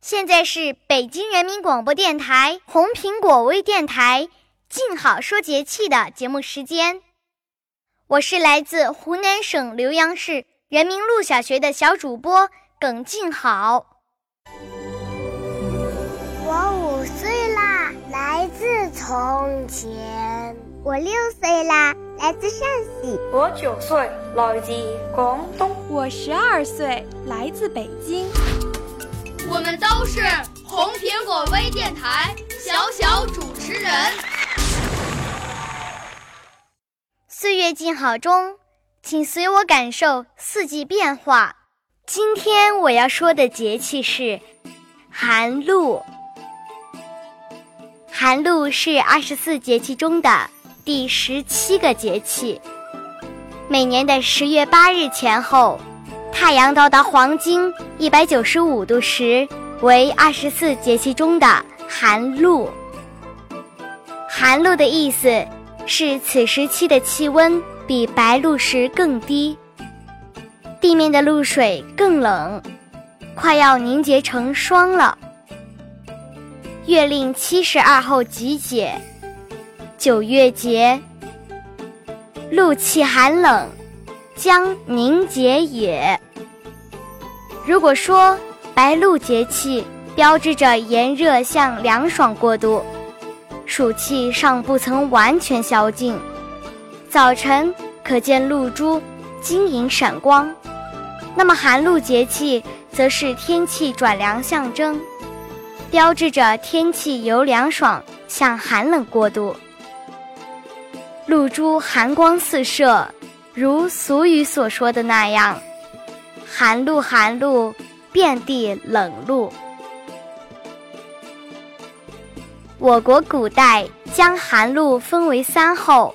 现在是北京人民广播电台红苹果微电台“静好说节气”的节目时间，我是来自湖南省浏阳市人民路小学的小主播耿静好。我五岁啦，来自从前。我六岁啦，来自陕西。我九岁，来自广东。我十二岁，来自北京。我们都是红苹果微电台小小主持人。岁月静好中，请随我感受四季变化。今天我要说的节气是寒露。寒露是二十四节气中的。第十七个节气，每年的十月八日前后，太阳到达黄经一百九十五度时，为二十四节气中的寒露。寒露的意思是此时期的气温比白露时更低，地面的露水更冷，快要凝结成霜了。月令七十二候集解。九月节，露气寒冷，将凝结也。如果说白露节气标志着炎热向凉爽过渡，暑气尚不曾完全消尽，早晨可见露珠晶莹闪光，那么寒露节气则是天气转凉象征，标志着天气由凉爽向寒冷过渡。露珠寒光四射，如俗语所说的那样：“寒露，寒露，遍地冷露。”我国古代将寒露分为三候：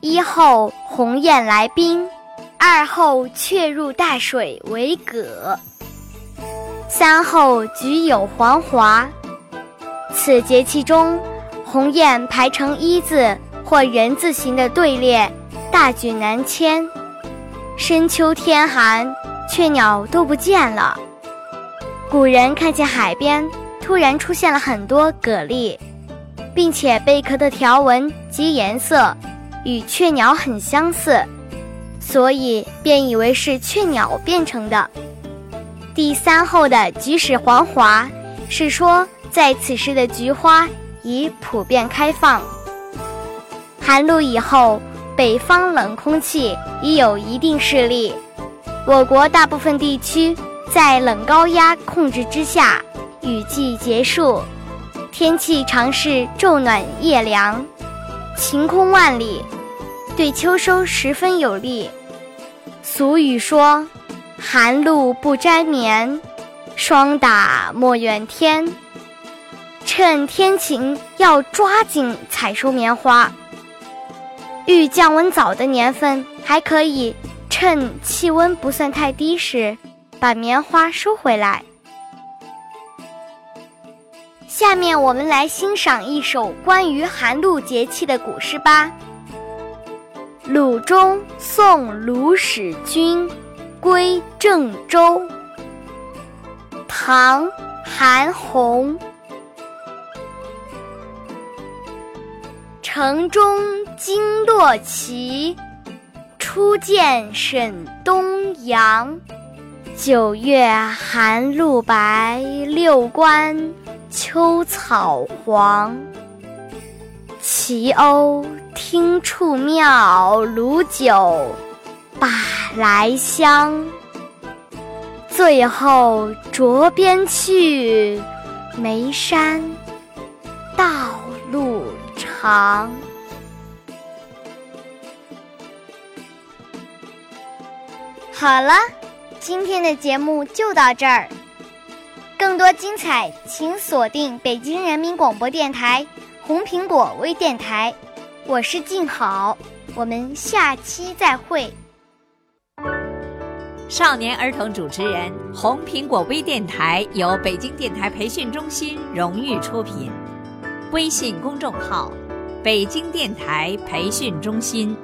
一候鸿雁来宾，二候雀入大水为蛤，三候菊有黄华。此节气中，鸿雁排成一字。或人字形的队列，大举南迁。深秋天寒，雀鸟都不见了。古人看见海边突然出现了很多蛤蜊，并且贝壳的条纹及颜色与雀鸟很相似，所以便以为是雀鸟变成的。第三后的菊始黄华，是说在此时的菊花已普遍开放。寒露以后，北方冷空气已有一定势力，我国大部分地区在冷高压控制之下，雨季结束，天气常是昼暖夜凉，晴空万里，对秋收十分有利。俗语说：“寒露不沾棉，霜打莫怨天。”趁天晴要抓紧采收棉花。遇降温早的年份，还可以趁气温不算太低时，把棉花收回来。下面我们来欣赏一首关于寒露节气的古诗吧。《鲁中送鲁使君归郑州》，唐·韩翃。城中惊落旗，初见沈东阳。九月寒露白，六关秋草黄。齐鸥听处妙，卤酒把来香。最后着边去，眉山道长。好了，今天的节目就到这儿。更多精彩，请锁定北京人民广播电台红苹果微电台。我是静好，我们下期再会。少年儿童主持人，红苹果微电台由北京电台培训中心荣誉出品，微信公众号：北京电台培训中心。